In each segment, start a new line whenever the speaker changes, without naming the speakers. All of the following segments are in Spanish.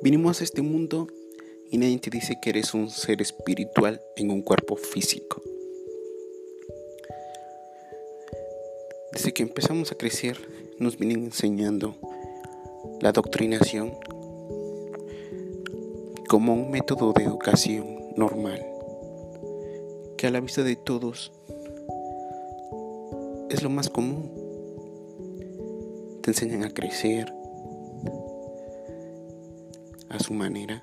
Vinimos a este mundo y nadie te dice que eres un ser espiritual en un cuerpo físico. Desde que empezamos a crecer nos vienen enseñando la doctrinación como un método de educación normal que a la vista de todos es lo más común. Te enseñan a crecer a su manera,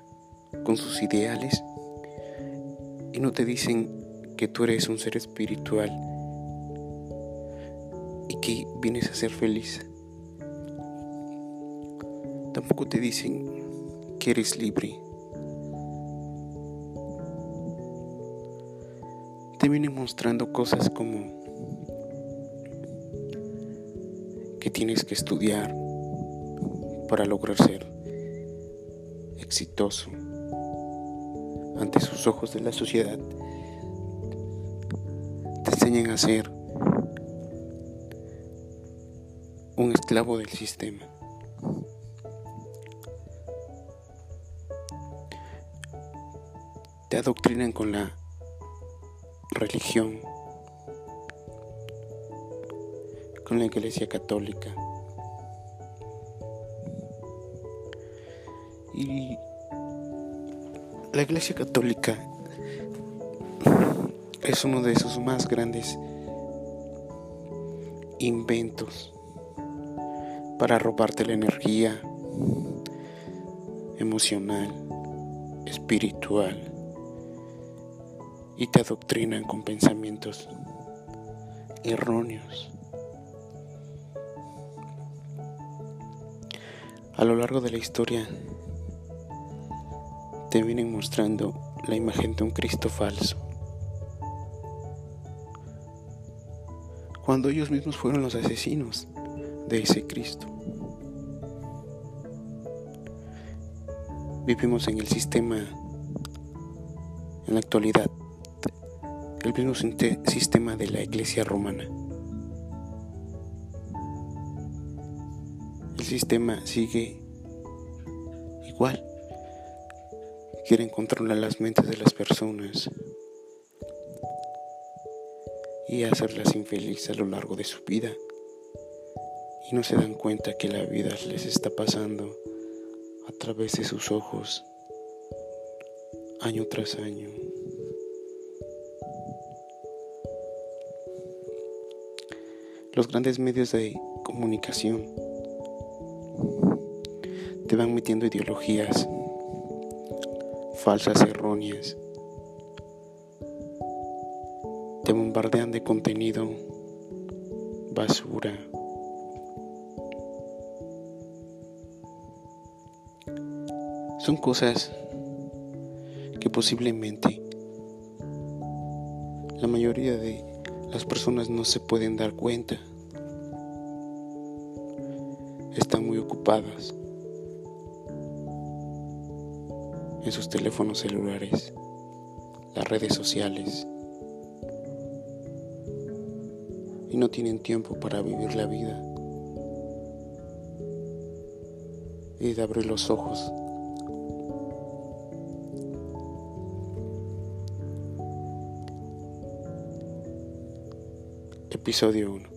con sus ideales, y no te dicen que tú eres un ser espiritual y que vienes a ser feliz. Tampoco te dicen que eres libre. Te vienen mostrando cosas como que tienes que estudiar para lograr ser exitoso ante sus ojos de la sociedad. Te enseñan a ser un esclavo del sistema. Te adoctrinan con la religión con la Iglesia Católica. Y la Iglesia Católica es uno de sus más grandes inventos para robarte la energía emocional, espiritual y te adoctrinan con pensamientos erróneos. A lo largo de la historia te vienen mostrando la imagen de un Cristo falso. Cuando ellos mismos fueron los asesinos de ese Cristo. Vivimos en el sistema, en la actualidad, el mismo sistema de la Iglesia romana. sistema sigue igual. Quieren controlar las mentes de las personas y hacerlas infelices a lo largo de su vida. Y no se dan cuenta que la vida les está pasando a través de sus ojos año tras año. Los grandes medios de comunicación te van metiendo ideologías falsas, erróneas. Te bombardean de contenido basura. Son cosas que posiblemente la mayoría de las personas no se pueden dar cuenta. Están muy ocupadas en sus teléfonos celulares, las redes sociales, y no tienen tiempo para vivir la vida y de abrir los ojos. Episodio 1